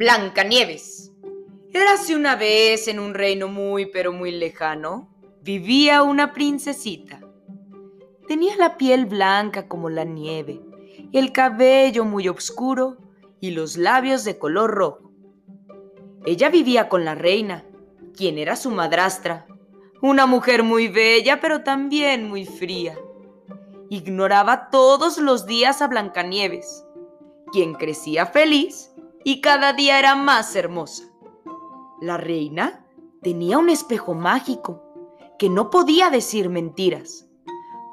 Blancanieves. Érase una vez en un reino muy pero muy lejano, vivía una princesita. Tenía la piel blanca como la nieve, el cabello muy oscuro y los labios de color rojo. Ella vivía con la reina, quien era su madrastra, una mujer muy bella pero también muy fría. Ignoraba todos los días a Blancanieves, quien crecía feliz y cada día era más hermosa. La reina tenía un espejo mágico que no podía decir mentiras.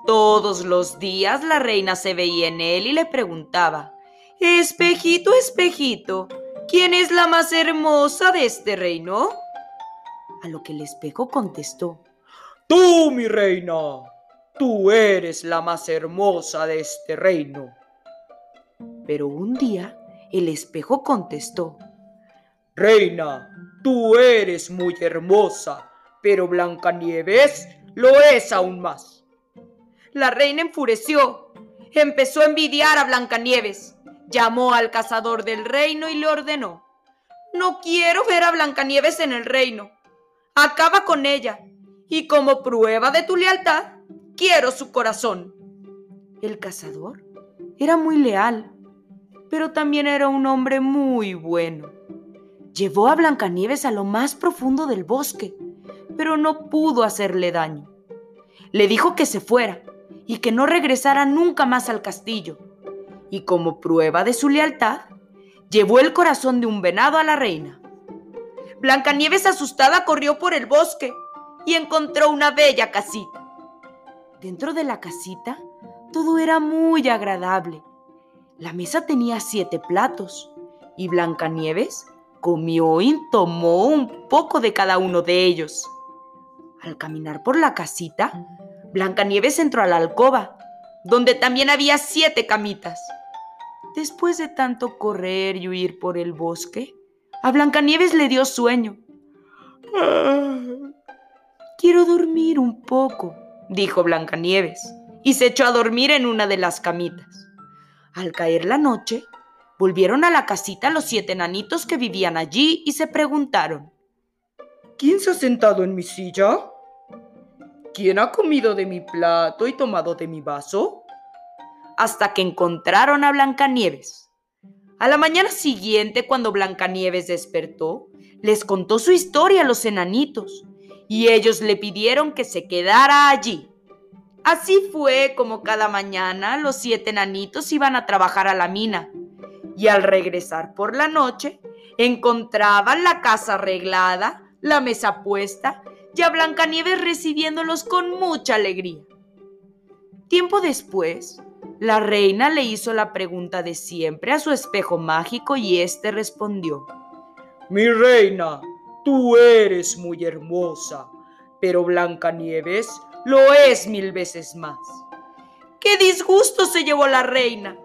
Todos los días la reina se veía en él y le preguntaba, Espejito, espejito, ¿quién es la más hermosa de este reino? A lo que el espejo contestó, Tú, mi reina, tú eres la más hermosa de este reino. Pero un día el espejo contestó, Reina, tú eres muy hermosa, pero Blancanieves lo es aún más. La reina enfureció, empezó a envidiar a Blancanieves, llamó al cazador del reino y le ordenó, no quiero ver a Blancanieves en el reino, acaba con ella, y como prueba de tu lealtad, quiero su corazón. El cazador era muy leal pero también era un hombre muy bueno. Llevó a Blancanieves a lo más profundo del bosque, pero no pudo hacerle daño. Le dijo que se fuera y que no regresara nunca más al castillo. Y como prueba de su lealtad, llevó el corazón de un venado a la reina. Blancanieves asustada corrió por el bosque y encontró una bella casita. Dentro de la casita todo era muy agradable la mesa tenía siete platos y Blancanieves comió y tomó un poco de cada uno de ellos. Al caminar por la casita, Blancanieves entró a la alcoba, donde también había siete camitas. Después de tanto correr y huir por el bosque, a Blancanieves le dio sueño. Quiero dormir un poco, dijo Blancanieves, y se echó a dormir en una de las camitas. Al caer la noche, volvieron a la casita los siete enanitos que vivían allí y se preguntaron, ¿Quién se ha sentado en mi silla? ¿Quién ha comido de mi plato y tomado de mi vaso? Hasta que encontraron a Blancanieves. A la mañana siguiente, cuando Blancanieves despertó, les contó su historia a los enanitos y ellos le pidieron que se quedara allí. Así fue como cada mañana los siete enanitos iban a trabajar a la mina y al regresar por la noche encontraban la casa arreglada, la mesa puesta y a Blancanieves recibiéndolos con mucha alegría. Tiempo después, la reina le hizo la pregunta de siempre a su espejo mágico y éste respondió: Mi reina, tú eres muy hermosa, pero Blancanieves lo es mil veces más. ¡Qué disgusto se llevó la reina!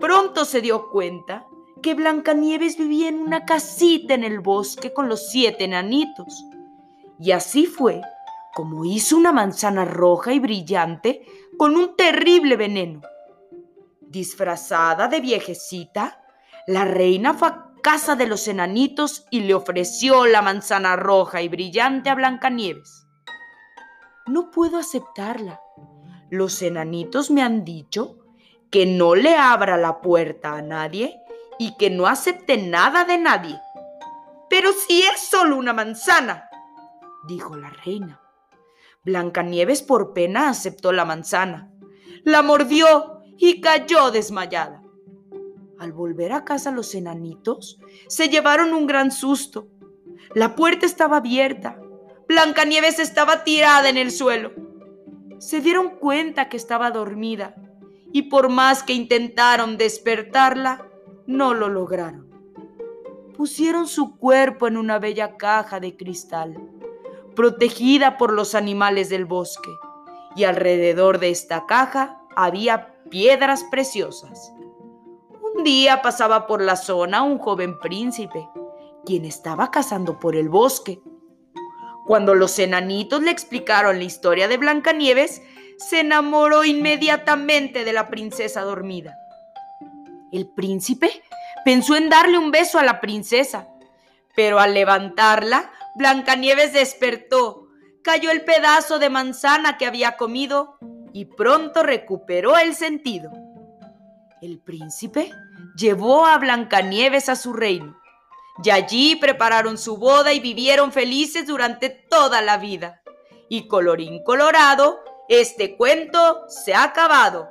Pronto se dio cuenta que Blancanieves vivía en una casita en el bosque con los siete enanitos. Y así fue como hizo una manzana roja y brillante con un terrible veneno. Disfrazada de viejecita, la reina fue a casa de los enanitos y le ofreció la manzana roja y brillante a Blancanieves. No puedo aceptarla. Los enanitos me han dicho que no le abra la puerta a nadie y que no acepte nada de nadie. Pero si es solo una manzana, dijo la reina. Blancanieves por pena aceptó la manzana, la mordió y cayó desmayada. Al volver a casa los enanitos se llevaron un gran susto. La puerta estaba abierta Blancanieves estaba tirada en el suelo. Se dieron cuenta que estaba dormida y por más que intentaron despertarla, no lo lograron. Pusieron su cuerpo en una bella caja de cristal, protegida por los animales del bosque, y alrededor de esta caja había piedras preciosas. Un día pasaba por la zona un joven príncipe, quien estaba cazando por el bosque cuando los enanitos le explicaron la historia de Blancanieves, se enamoró inmediatamente de la princesa dormida. El príncipe pensó en darle un beso a la princesa, pero al levantarla, Blancanieves despertó, cayó el pedazo de manzana que había comido y pronto recuperó el sentido. El príncipe llevó a Blancanieves a su reino y allí prepararon su boda y vivieron felices durante toda la vida. Y colorín colorado, este cuento se ha acabado.